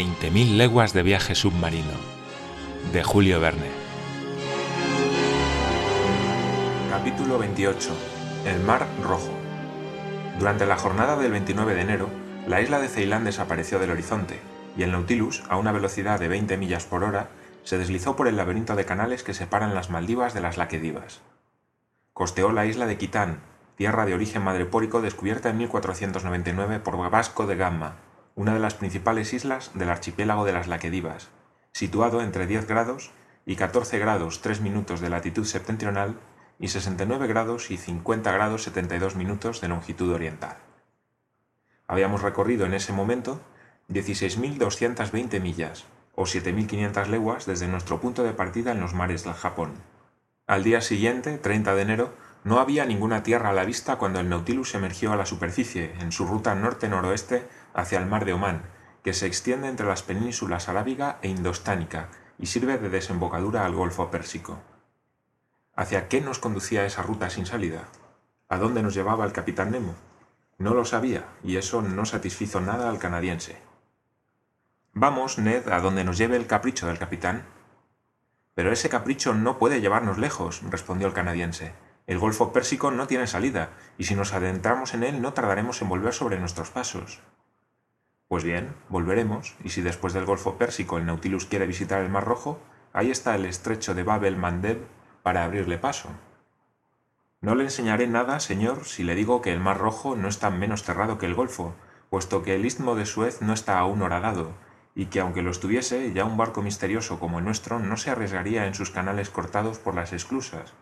20.000 leguas de viaje submarino, de Julio Verne. Capítulo 28. El Mar Rojo. Durante la jornada del 29 de enero, la isla de Ceilán desapareció del horizonte, y el Nautilus, a una velocidad de 20 millas por hora, se deslizó por el laberinto de canales que separan las Maldivas de las Laquedivas. Costeó la isla de Quitán, tierra de origen madrepórico descubierta en 1499 por Vasco de Gama, una de las principales islas del archipiélago de las Laquedivas, situado entre 10 grados y 14 grados 3 minutos de latitud septentrional y 69 grados y 50 grados 72 minutos de longitud oriental. Habíamos recorrido en ese momento 16.220 millas, o 7.500 leguas desde nuestro punto de partida en los mares del Japón. Al día siguiente, 30 de enero, no había ninguna tierra a la vista cuando el Nautilus emergió a la superficie en su ruta norte-noroeste hacia el mar de Omán, que se extiende entre las penínsulas arábiga e indostánica y sirve de desembocadura al Golfo Pérsico. ¿Hacia qué nos conducía esa ruta sin salida? ¿A dónde nos llevaba el capitán Nemo? No lo sabía, y eso no satisfizo nada al canadiense. Vamos, Ned, a donde nos lleve el capricho del capitán. Pero ese capricho no puede llevarnos lejos, respondió el canadiense. El Golfo Pérsico no tiene salida, y si nos adentramos en él no tardaremos en volver sobre nuestros pasos. Pues bien, volveremos, y si después del Golfo Pérsico el Nautilus quiere visitar el Mar Rojo, ahí está el estrecho de Bab el Mandeb para abrirle paso. No le enseñaré nada, señor, si le digo que el Mar Rojo no está menos cerrado que el Golfo, puesto que el istmo de Suez no está aún horadado, y que aunque lo estuviese, ya un barco misterioso como el nuestro no se arriesgaría en sus canales cortados por las esclusas.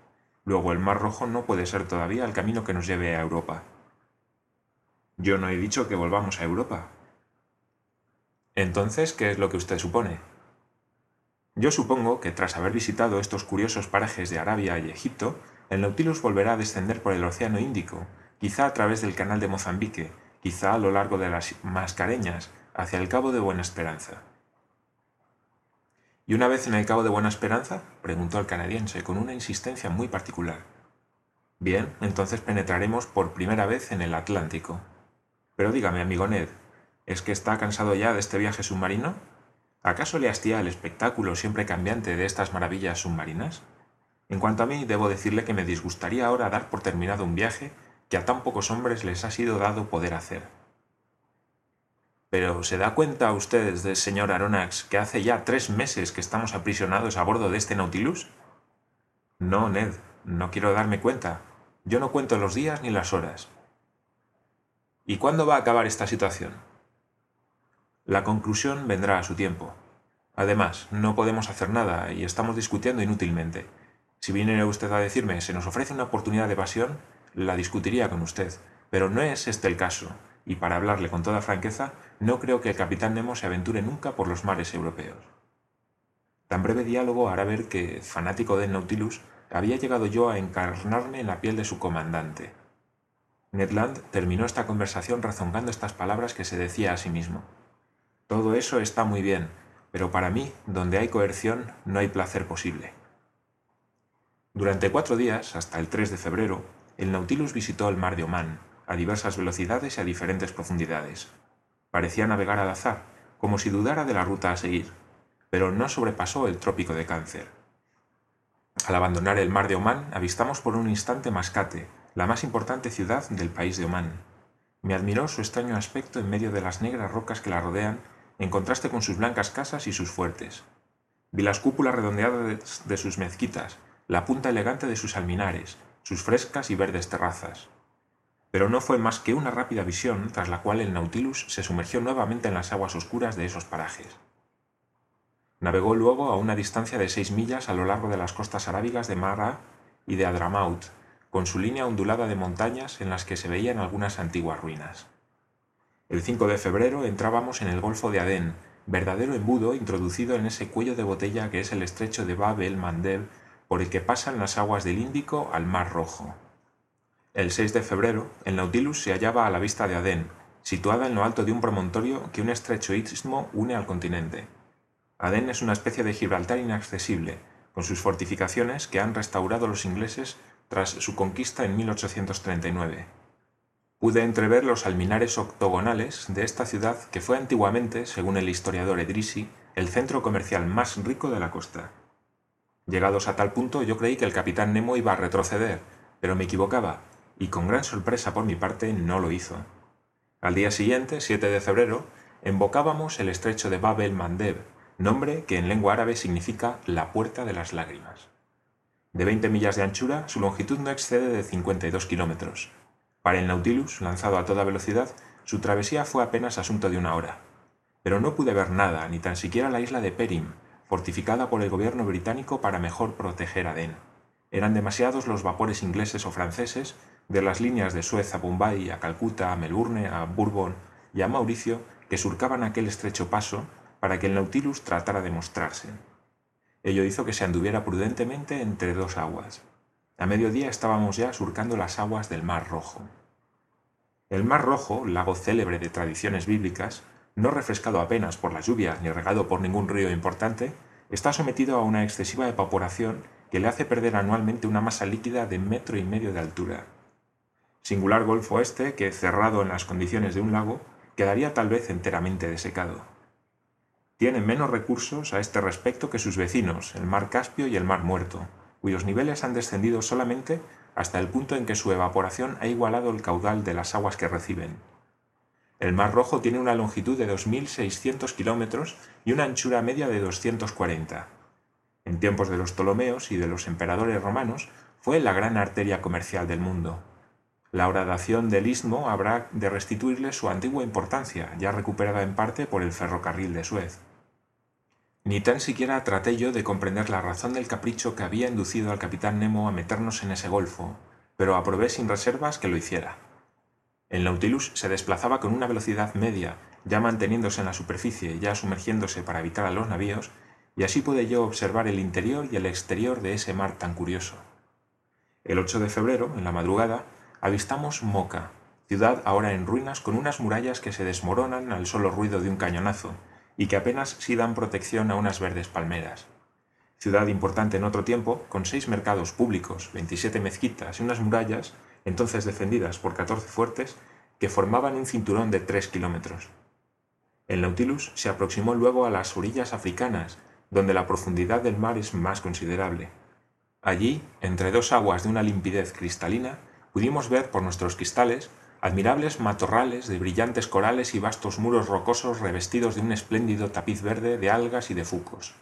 Luego el Mar Rojo no puede ser todavía el camino que nos lleve a Europa. Yo no he dicho que volvamos a Europa. Entonces, ¿qué es lo que usted supone? Yo supongo que tras haber visitado estos curiosos parajes de Arabia y Egipto, el Nautilus volverá a descender por el Océano Índico, quizá a través del canal de Mozambique, quizá a lo largo de las Mascareñas, hacia el Cabo de Buena Esperanza. ¿Y una vez en el Cabo de Buena Esperanza? preguntó el canadiense con una insistencia muy particular. Bien, entonces penetraremos por primera vez en el Atlántico. Pero dígame, amigo Ned, ¿es que está cansado ya de este viaje submarino? ¿Acaso le hastía el espectáculo siempre cambiante de estas maravillas submarinas? En cuanto a mí, debo decirle que me disgustaría ahora dar por terminado un viaje que a tan pocos hombres les ha sido dado poder hacer. Pero ¿se da cuenta usted, señor Aronnax, que hace ya tres meses que estamos aprisionados a bordo de este Nautilus? No, Ned, no quiero darme cuenta. Yo no cuento los días ni las horas. ¿Y cuándo va a acabar esta situación? La conclusión vendrá a su tiempo. Además, no podemos hacer nada y estamos discutiendo inútilmente. Si viniera usted a decirme se nos ofrece una oportunidad de evasión, la discutiría con usted, pero no es este el caso, y para hablarle con toda franqueza, no creo que el capitán Nemo se aventure nunca por los mares europeos. Tan breve diálogo hará ver que, fanático del Nautilus, había llegado yo a encarnarme en la piel de su comandante. Ned Land terminó esta conversación rezongando estas palabras que se decía a sí mismo. Todo eso está muy bien, pero para mí, donde hay coerción, no hay placer posible. Durante cuatro días, hasta el 3 de febrero, el Nautilus visitó el mar de Omán, a diversas velocidades y a diferentes profundidades. Parecía navegar al azar, como si dudara de la ruta a seguir, pero no sobrepasó el trópico de Cáncer. Al abandonar el mar de Omán, avistamos por un instante Mascate, la más importante ciudad del país de Omán. Me admiró su extraño aspecto en medio de las negras rocas que la rodean, en contraste con sus blancas casas y sus fuertes. Vi las cúpulas redondeadas de sus mezquitas, la punta elegante de sus alminares, sus frescas y verdes terrazas pero no fue más que una rápida visión tras la cual el Nautilus se sumergió nuevamente en las aguas oscuras de esos parajes. Navegó luego a una distancia de seis millas a lo largo de las costas arábigas de Mara y de Adramaut, con su línea ondulada de montañas en las que se veían algunas antiguas ruinas. El 5 de febrero entrábamos en el Golfo de Adén, verdadero embudo introducido en ese cuello de botella que es el estrecho de Bab el Mandeb por el que pasan las aguas del Índico al Mar Rojo. El 6 de febrero, el Nautilus se hallaba a la vista de Adén, situada en lo alto de un promontorio que un estrecho istmo une al continente. Adén es una especie de Gibraltar inaccesible, con sus fortificaciones que han restaurado los ingleses tras su conquista en 1839. Pude entrever los alminares octogonales de esta ciudad que fue antiguamente, según el historiador Edrisi, el centro comercial más rico de la costa. Llegados a tal punto yo creí que el capitán Nemo iba a retroceder, pero me equivocaba, y con gran sorpresa por mi parte no lo hizo. Al día siguiente, 7 de febrero, embocábamos el estrecho de Bab el Mandeb, nombre que en lengua árabe significa la puerta de las lágrimas. De 20 millas de anchura, su longitud no excede de 52 kilómetros. Para el Nautilus, lanzado a toda velocidad, su travesía fue apenas asunto de una hora. Pero no pude ver nada, ni tan siquiera la isla de Perim, fortificada por el gobierno británico para mejor proteger a Den. Eran demasiados los vapores ingleses o franceses, de las líneas de Suez a Bombay, a Calcuta, a Melbourne, a Bourbon y a Mauricio, que surcaban aquel estrecho paso para que el Nautilus tratara de mostrarse. Ello hizo que se anduviera prudentemente entre dos aguas. A mediodía estábamos ya surcando las aguas del Mar Rojo. El Mar Rojo, lago célebre de tradiciones bíblicas, no refrescado apenas por las lluvias ni regado por ningún río importante, está sometido a una excesiva evaporación que le hace perder anualmente una masa líquida de metro y medio de altura. Singular golfo este que, cerrado en las condiciones de un lago, quedaría tal vez enteramente desecado. Tiene menos recursos a este respecto que sus vecinos, el mar Caspio y el mar Muerto, cuyos niveles han descendido solamente hasta el punto en que su evaporación ha igualado el caudal de las aguas que reciben. El Mar Rojo tiene una longitud de 2.600 kilómetros y una anchura media de 240. En tiempos de los Ptolomeos y de los emperadores romanos fue la gran arteria comercial del mundo. La horadación del istmo habrá de restituirle su antigua importancia, ya recuperada en parte por el ferrocarril de Suez. Ni tan siquiera traté yo de comprender la razón del capricho que había inducido al capitán Nemo a meternos en ese golfo, pero aprobé sin reservas que lo hiciera. El Nautilus se desplazaba con una velocidad media, ya manteniéndose en la superficie, ya sumergiéndose para evitar a los navíos, y así pude yo observar el interior y el exterior de ese mar tan curioso. El 8 de febrero, en la madrugada, avistamos Moca, ciudad ahora en ruinas con unas murallas que se desmoronan al solo ruido de un cañonazo, y que apenas sí dan protección a unas verdes palmeras. Ciudad importante en otro tiempo, con seis mercados públicos, 27 mezquitas y unas murallas, entonces defendidas por 14 fuertes, que formaban un cinturón de tres kilómetros. El Nautilus se aproximó luego a las orillas africanas, donde la profundidad del mar es más considerable. Allí, entre dos aguas de una limpidez cristalina, pudimos ver por nuestros cristales admirables matorrales de brillantes corales y vastos muros rocosos revestidos de un espléndido tapiz verde de algas y de fucos.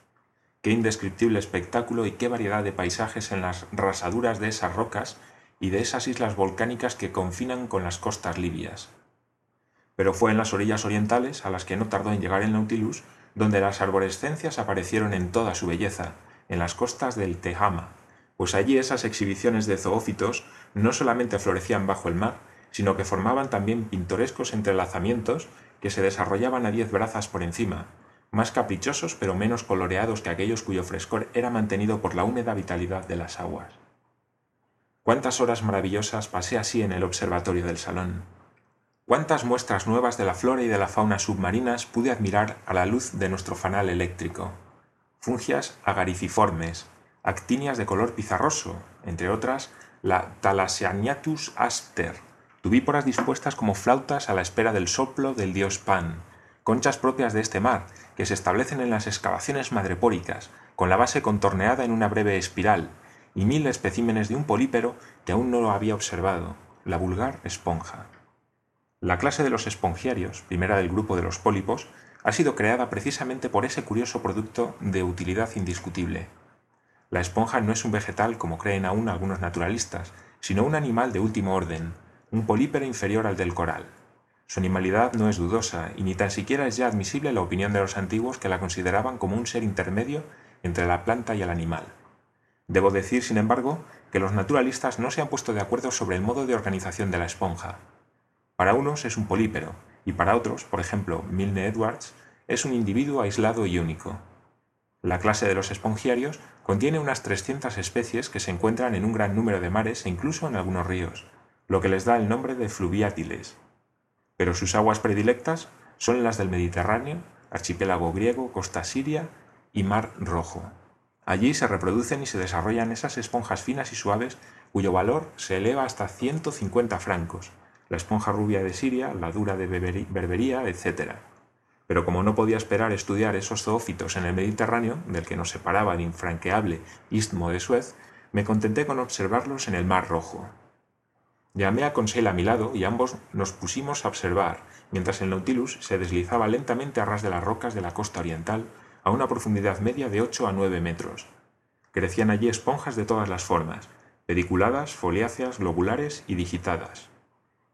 Qué indescriptible espectáculo y qué variedad de paisajes en las rasaduras de esas rocas y de esas islas volcánicas que confinan con las costas libias. Pero fue en las orillas orientales, a las que no tardó en llegar el Nautilus, donde las arborescencias aparecieron en toda su belleza, en las costas del Tehama, pues allí esas exhibiciones de zoófitos no solamente florecían bajo el mar, sino que formaban también pintorescos entrelazamientos que se desarrollaban a diez brazas por encima, más caprichosos pero menos coloreados que aquellos cuyo frescor era mantenido por la húmeda vitalidad de las aguas. Cuántas horas maravillosas pasé así en el observatorio del salón. Cuántas muestras nuevas de la flora y de la fauna submarinas pude admirar a la luz de nuestro fanal eléctrico. Fungias agariciformes, actinias de color pizarroso, entre otras la Thalassianiatus aster, tubíporas dispuestas como flautas a la espera del soplo del dios Pan, conchas propias de este mar, que se establecen en las excavaciones madrepóricas, con la base contorneada en una breve espiral, y mil especímenes de un polípero que aún no lo había observado, la vulgar esponja. La clase de los espongiarios, primera del grupo de los pólipos, ha sido creada precisamente por ese curioso producto de utilidad indiscutible. La esponja no es un vegetal como creen aún algunos naturalistas, sino un animal de último orden, un polípero inferior al del coral. Su animalidad no es dudosa y ni tan siquiera es ya admisible la opinión de los antiguos que la consideraban como un ser intermedio entre la planta y el animal. Debo decir, sin embargo, que los naturalistas no se han puesto de acuerdo sobre el modo de organización de la esponja. Para unos es un polípero y para otros, por ejemplo, Milne Edwards, es un individuo aislado y único. La clase de los espongiarios contiene unas 300 especies que se encuentran en un gran número de mares e incluso en algunos ríos lo que les da el nombre de fluviátiles. Pero sus aguas predilectas son las del Mediterráneo, archipiélago griego, costa siria y mar rojo. Allí se reproducen y se desarrollan esas esponjas finas y suaves cuyo valor se eleva hasta 150 francos, la esponja rubia de Siria, la dura de Berbería, etc. Pero como no podía esperar estudiar esos zoófitos en el Mediterráneo, del que nos separaba el infranqueable istmo de Suez, me contenté con observarlos en el Mar Rojo. Llamé a Conseil a mi lado y ambos nos pusimos a observar, mientras el Nautilus se deslizaba lentamente a ras de las rocas de la costa oriental a una profundidad media de 8 a 9 metros. Crecían allí esponjas de todas las formas, pediculadas, foliáceas, globulares y digitadas.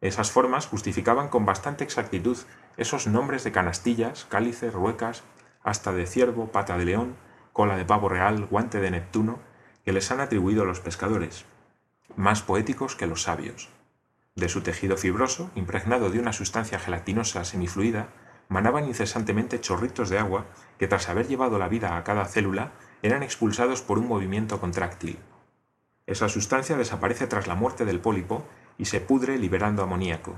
Esas formas justificaban con bastante exactitud esos nombres de canastillas, cálices, ruecas, hasta de ciervo, pata de león, cola de pavo real, guante de Neptuno, que les han atribuido los pescadores, más poéticos que los sabios. De su tejido fibroso, impregnado de una sustancia gelatinosa semifluida, manaban incesantemente chorritos de agua que tras haber llevado la vida a cada célula eran expulsados por un movimiento contráctil. Esa sustancia desaparece tras la muerte del pólipo y se pudre liberando amoníaco.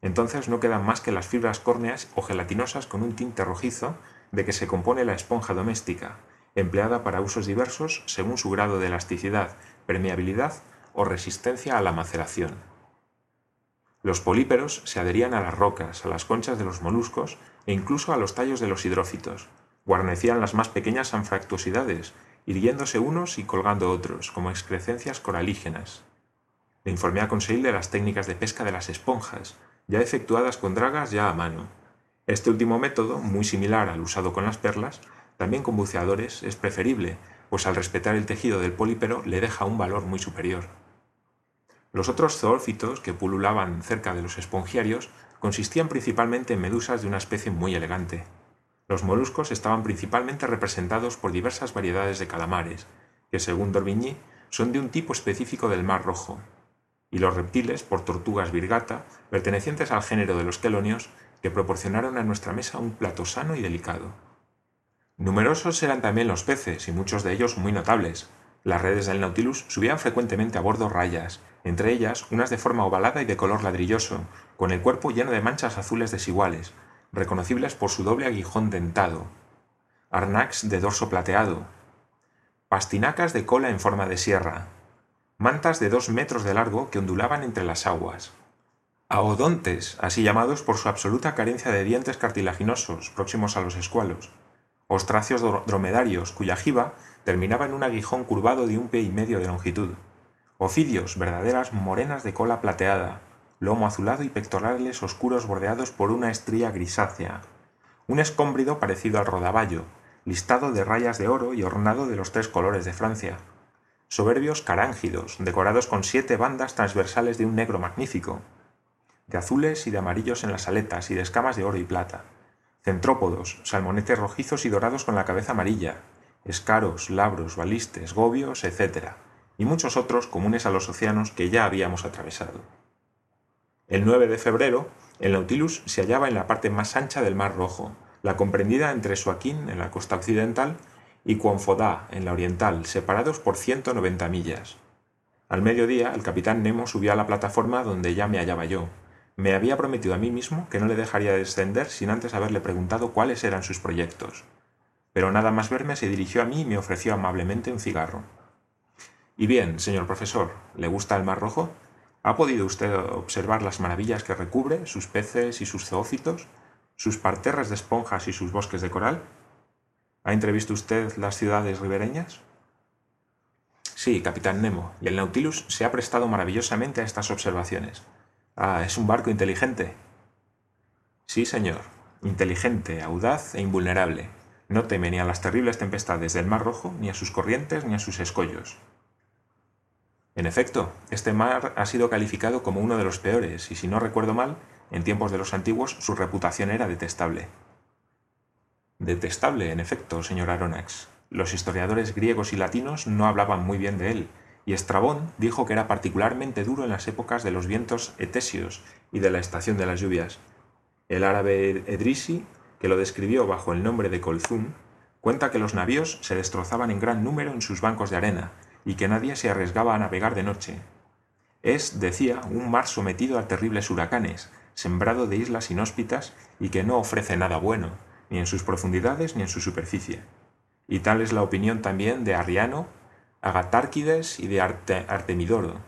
Entonces no quedan más que las fibras córneas o gelatinosas con un tinte rojizo de que se compone la esponja doméstica, empleada para usos diversos según su grado de elasticidad, permeabilidad o resistencia a la maceración. Los políperos se adherían a las rocas, a las conchas de los moluscos e incluso a los tallos de los hidrófitos. Guarnecían las más pequeñas anfractuosidades, irguiéndose unos y colgando otros, como excrecencias coralígenas. Le informé a Conseil de las técnicas de pesca de las esponjas, ya efectuadas con dragas ya a mano. Este último método, muy similar al usado con las perlas, también con buceadores, es preferible, pues al respetar el tejido del polípero le deja un valor muy superior. Los otros zoófitos que pululaban cerca de los espongiarios consistían principalmente en medusas de una especie muy elegante. Los moluscos estaban principalmente representados por diversas variedades de calamares, que según D'Orbigny son de un tipo específico del Mar Rojo, y los reptiles por tortugas virgata, pertenecientes al género de los quelonios, que proporcionaron a nuestra mesa un plato sano y delicado. Numerosos eran también los peces, y muchos de ellos muy notables. Las redes del Nautilus subían frecuentemente a bordo rayas, entre ellas unas de forma ovalada y de color ladrilloso, con el cuerpo lleno de manchas azules desiguales, reconocibles por su doble aguijón dentado, arnax de dorso plateado, pastinacas de cola en forma de sierra, mantas de dos metros de largo que ondulaban entre las aguas, aodontes, así llamados por su absoluta carencia de dientes cartilaginosos próximos a los escualos, ostracios dromedarios cuya jiba terminaba en un aguijón curvado de un pie y medio de longitud, ofidios, verdaderas morenas de cola plateada, lomo azulado y pectorales oscuros bordeados por una estría grisácea, un escómbrido parecido al rodaballo, listado de rayas de oro y ornado de los tres colores de Francia, soberbios carángidos, decorados con siete bandas transversales de un negro magnífico, de azules y de amarillos en las aletas y de escamas de oro y plata, centrópodos, salmonetes rojizos y dorados con la cabeza amarilla, escaros, labros, balistes, gobios, etc., y muchos otros comunes a los océanos que ya habíamos atravesado. El 9 de febrero, el Nautilus se hallaba en la parte más ancha del Mar Rojo, la comprendida entre Suaquín, en la costa occidental, y Quonfodá, en la oriental, separados por 190 millas. Al mediodía, el capitán Nemo subió a la plataforma donde ya me hallaba yo. Me había prometido a mí mismo que no le dejaría descender sin antes haberle preguntado cuáles eran sus proyectos. Pero nada más verme se dirigió a mí y me ofreció amablemente un cigarro. Y bien, señor profesor, ¿le gusta el Mar Rojo? ¿Ha podido usted observar las maravillas que recubre, sus peces y sus zoófitos, sus parterres de esponjas y sus bosques de coral? ¿Ha entrevisto usted las ciudades ribereñas? Sí, capitán Nemo, y el Nautilus se ha prestado maravillosamente a estas observaciones. Ah, es un barco inteligente. Sí, señor, inteligente, audaz e invulnerable. No teme ni a las terribles tempestades del Mar Rojo, ni a sus corrientes, ni a sus escollos. En efecto, este mar ha sido calificado como uno de los peores, y si no recuerdo mal, en tiempos de los antiguos su reputación era detestable. Detestable, en efecto, señor Aronax. Los historiadores griegos y latinos no hablaban muy bien de él, y Estrabón dijo que era particularmente duro en las épocas de los vientos etesios y de la estación de las lluvias. El árabe Edrisi, que lo describió bajo el nombre de Colzún, cuenta que los navíos se destrozaban en gran número en sus bancos de arena, y que nadie se arriesgaba a navegar de noche. Es, decía, un mar sometido a terribles huracanes, sembrado de islas inhóspitas y que no ofrece nada bueno, ni en sus profundidades ni en su superficie. Y tal es la opinión también de Arriano, Agatárquides y de Artemidoro.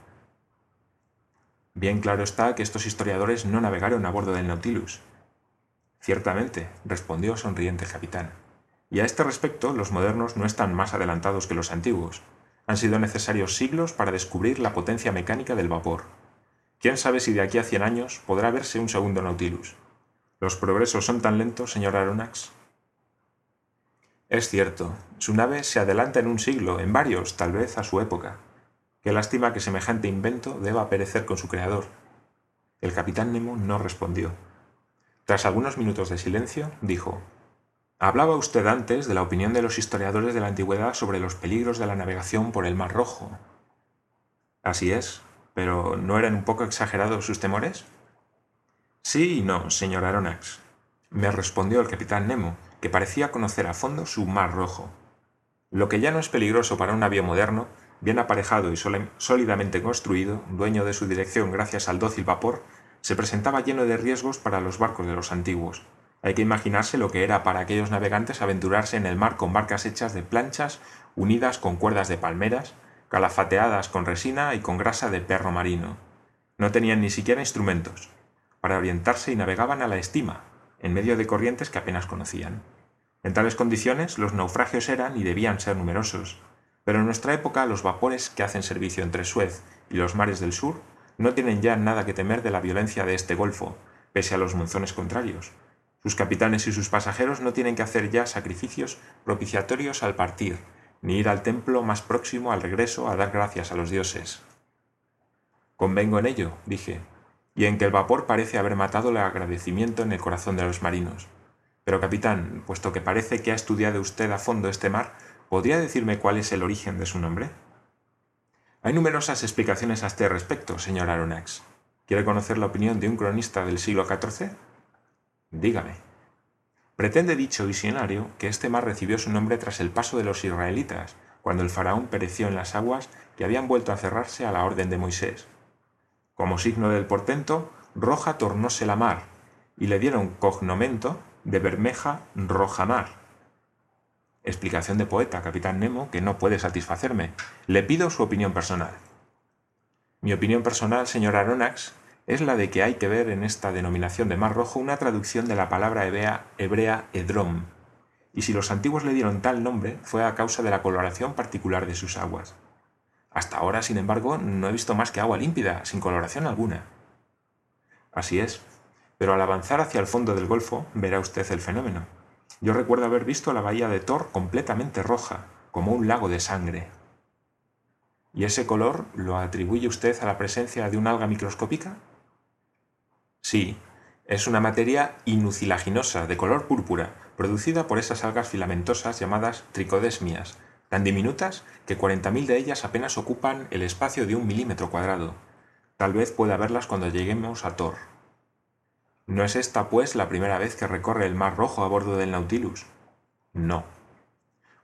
Bien claro está que estos historiadores no navegaron a bordo del Nautilus. Ciertamente, respondió sonriente el capitán. Y a este respecto, los modernos no están más adelantados que los antiguos. Han sido necesarios siglos para descubrir la potencia mecánica del vapor. ¿Quién sabe si de aquí a cien años podrá verse un segundo Nautilus? ¿Los progresos son tan lentos, señor Aronnax? Es cierto, su nave se adelanta en un siglo, en varios, tal vez, a su época. Qué lástima que semejante invento deba perecer con su creador. El capitán Nemo no respondió. Tras algunos minutos de silencio, dijo Hablaba usted antes de la opinión de los historiadores de la antigüedad sobre los peligros de la navegación por el Mar Rojo. Así es, pero ¿no eran un poco exagerados sus temores? Sí y no, señor Aronnax, me respondió el capitán Nemo, que parecía conocer a fondo su Mar Rojo. Lo que ya no es peligroso para un navío moderno, bien aparejado y sólidamente construido, dueño de su dirección gracias al dócil vapor, se presentaba lleno de riesgos para los barcos de los antiguos. Hay que imaginarse lo que era para aquellos navegantes aventurarse en el mar con barcas hechas de planchas unidas con cuerdas de palmeras, calafateadas con resina y con grasa de perro marino. No tenían ni siquiera instrumentos. Para orientarse y navegaban a la estima, en medio de corrientes que apenas conocían. En tales condiciones los naufragios eran y debían ser numerosos, pero en nuestra época los vapores que hacen servicio entre Suez y los mares del sur no tienen ya nada que temer de la violencia de este golfo, pese a los monzones contrarios. Sus capitanes y sus pasajeros no tienen que hacer ya sacrificios propiciatorios al partir, ni ir al templo más próximo al regreso a dar gracias a los dioses. Convengo en ello, dije, y en que el vapor parece haber matado el agradecimiento en el corazón de los marinos. Pero, capitán, puesto que parece que ha estudiado usted a fondo este mar, ¿Podría decirme cuál es el origen de su nombre? Hay numerosas explicaciones a este respecto, señor Aronnax. ¿Quiere conocer la opinión de un cronista del siglo XIV? Dígame. Pretende dicho visionario que este mar recibió su nombre tras el paso de los israelitas, cuando el faraón pereció en las aguas que habían vuelto a cerrarse a la orden de Moisés. Como signo del portento, roja tornóse la mar, y le dieron cognomento de Bermeja Roja Mar Explicación de poeta, capitán Nemo, que no puede satisfacerme. Le pido su opinión personal. Mi opinión personal, señor Aronnax, es la de que hay que ver en esta denominación de Mar Rojo una traducción de la palabra hebrea, edrom, y si los antiguos le dieron tal nombre fue a causa de la coloración particular de sus aguas. Hasta ahora, sin embargo, no he visto más que agua límpida, sin coloración alguna. Así es, pero al avanzar hacia el fondo del Golfo verá usted el fenómeno. Yo recuerdo haber visto la bahía de Thor completamente roja, como un lago de sangre. ¿Y ese color lo atribuye usted a la presencia de un alga microscópica? Sí, es una materia inucilaginosa de color púrpura, producida por esas algas filamentosas llamadas tricodesmias, tan diminutas que 40.000 de ellas apenas ocupan el espacio de un milímetro cuadrado. Tal vez pueda verlas cuando lleguemos a Thor. ¿No es esta, pues, la primera vez que recorre el Mar Rojo a bordo del Nautilus? No.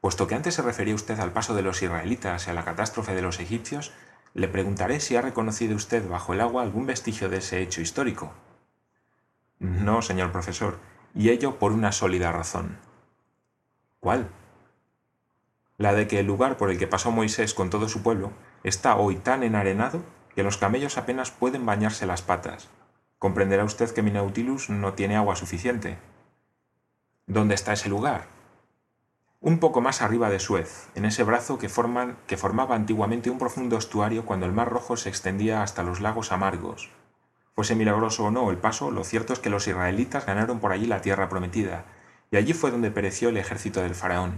Puesto que antes se refería usted al paso de los israelitas y a la catástrofe de los egipcios, le preguntaré si ha reconocido usted bajo el agua algún vestigio de ese hecho histórico. No, señor profesor, y ello por una sólida razón. ¿Cuál? La de que el lugar por el que pasó Moisés con todo su pueblo está hoy tan enarenado que los camellos apenas pueden bañarse las patas, Comprenderá usted que mi Nautilus no tiene agua suficiente. ¿Dónde está ese lugar? Un poco más arriba de Suez, en ese brazo que, que formaba antiguamente un profundo estuario cuando el Mar Rojo se extendía hasta los lagos amargos. Fuese milagroso o no el paso, lo cierto es que los israelitas ganaron por allí la tierra prometida, y allí fue donde pereció el ejército del faraón.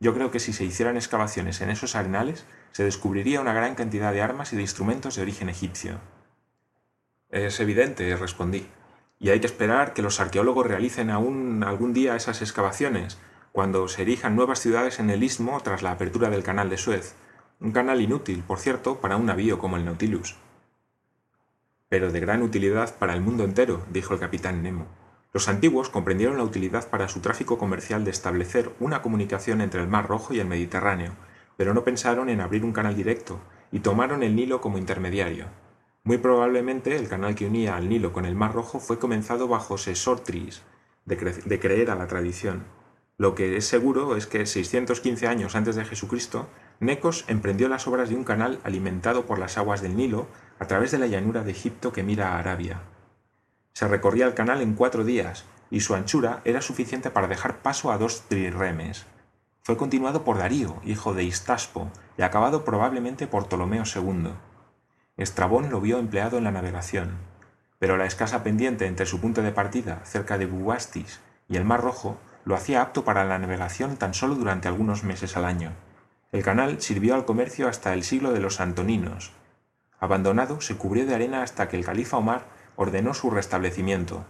Yo creo que si se hicieran excavaciones en esos arenales, se descubriría una gran cantidad de armas y de instrumentos de origen egipcio. Es evidente, respondí. Y hay que esperar que los arqueólogos realicen aún algún día esas excavaciones, cuando se erijan nuevas ciudades en el istmo tras la apertura del canal de Suez. Un canal inútil, por cierto, para un navío como el Nautilus. Pero de gran utilidad para el mundo entero, dijo el capitán Nemo. Los antiguos comprendieron la utilidad para su tráfico comercial de establecer una comunicación entre el Mar Rojo y el Mediterráneo, pero no pensaron en abrir un canal directo, y tomaron el Nilo como intermediario. Muy probablemente el canal que unía al Nilo con el Mar Rojo fue comenzado bajo Sesostris, de, de creer a la tradición. Lo que es seguro es que 615 años antes de Jesucristo, Necos emprendió las obras de un canal alimentado por las aguas del Nilo a través de la llanura de Egipto que mira a Arabia. Se recorría el canal en cuatro días y su anchura era suficiente para dejar paso a dos trirremes. Fue continuado por Darío, hijo de Istaspo, y acabado probablemente por Ptolomeo II. Estrabón lo vio empleado en la navegación, pero la escasa pendiente entre su punto de partida, cerca de Bubastis, y el Mar Rojo, lo hacía apto para la navegación tan solo durante algunos meses al año. El canal sirvió al comercio hasta el siglo de los Antoninos. Abandonado, se cubrió de arena hasta que el califa Omar ordenó su restablecimiento.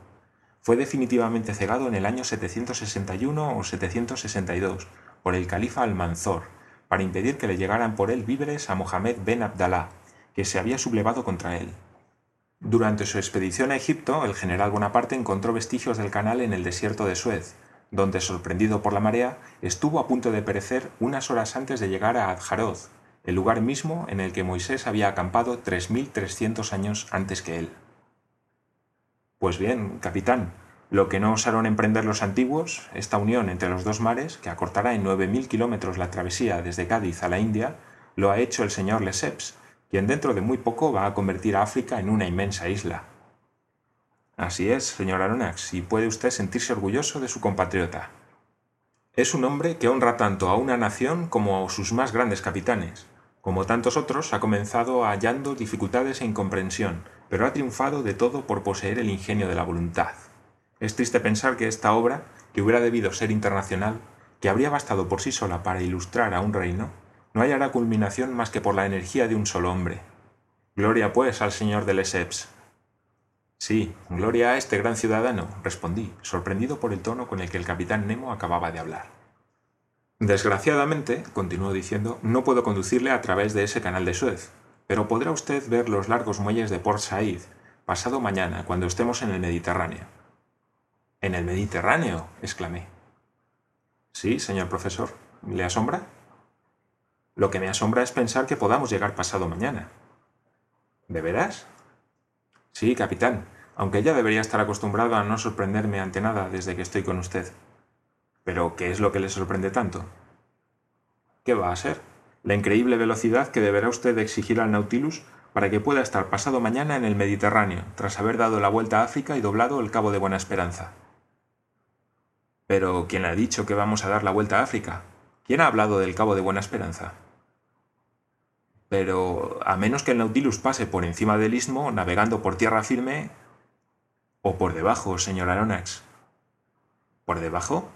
Fue definitivamente cegado en el año 761 o 762 por el califa Almanzor, para impedir que le llegaran por él víveres a Mohamed ben Abdalá, que se había sublevado contra él. Durante su expedición a Egipto, el general Bonaparte encontró vestigios del canal en el desierto de Suez, donde, sorprendido por la marea, estuvo a punto de perecer unas horas antes de llegar a Adjaroz, el lugar mismo en el que Moisés había acampado 3.300 años antes que él. Pues bien, capitán, lo que no osaron emprender los antiguos, esta unión entre los dos mares, que acortará en 9.000 kilómetros la travesía desde Cádiz a la India, lo ha hecho el señor Lesseps, quien dentro de muy poco va a convertir a África en una inmensa isla. Así es, señor Aronnax, y puede usted sentirse orgulloso de su compatriota. Es un hombre que honra tanto a una nación como a sus más grandes capitanes. Como tantos otros, ha comenzado hallando dificultades e incomprensión, pero ha triunfado de todo por poseer el ingenio de la voluntad. Es triste pensar que esta obra, que hubiera debido ser internacional, que habría bastado por sí sola para ilustrar a un reino, no hallará culminación más que por la energía de un solo hombre. Gloria pues al señor de Lesseps, Sí, gloria a este gran ciudadano, respondí, sorprendido por el tono con el que el capitán Nemo acababa de hablar. Desgraciadamente, continuó diciendo, no puedo conducirle a través de ese canal de Suez, pero podrá usted ver los largos muelles de Port Said pasado mañana, cuando estemos en el Mediterráneo. ¿En el Mediterráneo? exclamé. Sí, señor profesor. ¿Le asombra? Lo que me asombra es pensar que podamos llegar pasado mañana. ¿De veras? Sí, capitán, aunque ya debería estar acostumbrado a no sorprenderme ante nada desde que estoy con usted. Pero, ¿qué es lo que le sorprende tanto? ¿Qué va a ser? La increíble velocidad que deberá usted exigir al Nautilus para que pueda estar pasado mañana en el Mediterráneo, tras haber dado la vuelta a África y doblado el Cabo de Buena Esperanza. Pero, ¿quién ha dicho que vamos a dar la vuelta a África? ¿Quién ha hablado del Cabo de Buena Esperanza? Pero a menos que el Nautilus pase por encima del istmo, navegando por tierra firme... ¿O por debajo, señor Aronnax? ¿Por debajo?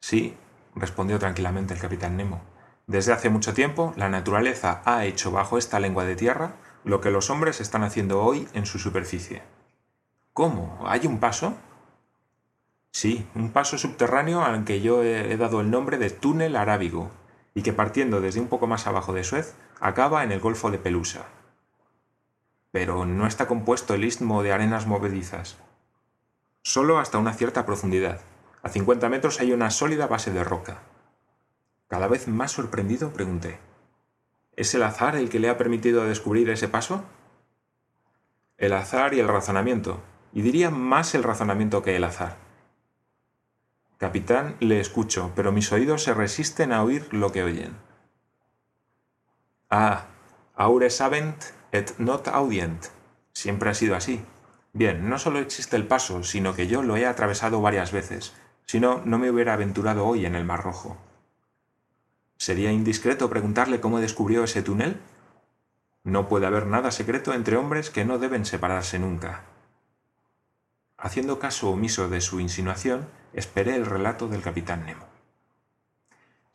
Sí, respondió tranquilamente el capitán Nemo. Desde hace mucho tiempo, la naturaleza ha hecho bajo esta lengua de tierra lo que los hombres están haciendo hoy en su superficie. ¿Cómo? ¿Hay un paso? Sí, un paso subterráneo al que yo he dado el nombre de túnel arábigo, y que partiendo desde un poco más abajo de Suez acaba en el Golfo de Pelusa. Pero no está compuesto el istmo de arenas movedizas. Solo hasta una cierta profundidad. A 50 metros hay una sólida base de roca. Cada vez más sorprendido pregunté, ¿es el azar el que le ha permitido descubrir ese paso? El azar y el razonamiento, y diría más el razonamiento que el azar. Capitán, le escucho, pero mis oídos se resisten a oír lo que oyen. Ah, aure sabent et not audient. Siempre ha sido así. Bien, no solo existe el paso, sino que yo lo he atravesado varias veces. Si no, no me hubiera aventurado hoy en el Mar Rojo. ¿Sería indiscreto preguntarle cómo descubrió ese túnel? No puede haber nada secreto entre hombres que no deben separarse nunca. Haciendo caso omiso de su insinuación, esperé el relato del capitán Nemo.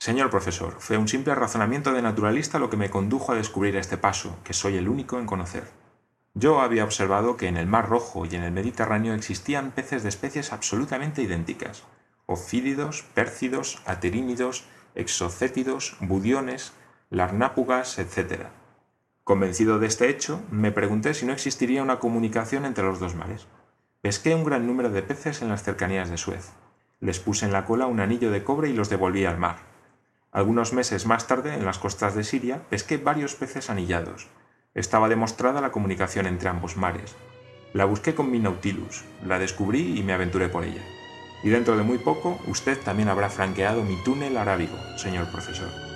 Señor profesor, fue un simple razonamiento de naturalista lo que me condujo a descubrir este paso, que soy el único en conocer. Yo había observado que en el Mar Rojo y en el Mediterráneo existían peces de especies absolutamente idénticas, ofídidos, pércidos, aterínidos, exocétidos, budiones, larnápugas, etc. Convencido de este hecho, me pregunté si no existiría una comunicación entre los dos mares. Pesqué un gran número de peces en las cercanías de Suez. Les puse en la cola un anillo de cobre y los devolví al mar. Algunos meses más tarde, en las costas de Siria, pesqué varios peces anillados. Estaba demostrada la comunicación entre ambos mares. La busqué con mi Nautilus, la descubrí y me aventuré por ella. Y dentro de muy poco, usted también habrá franqueado mi túnel arábigo, señor profesor.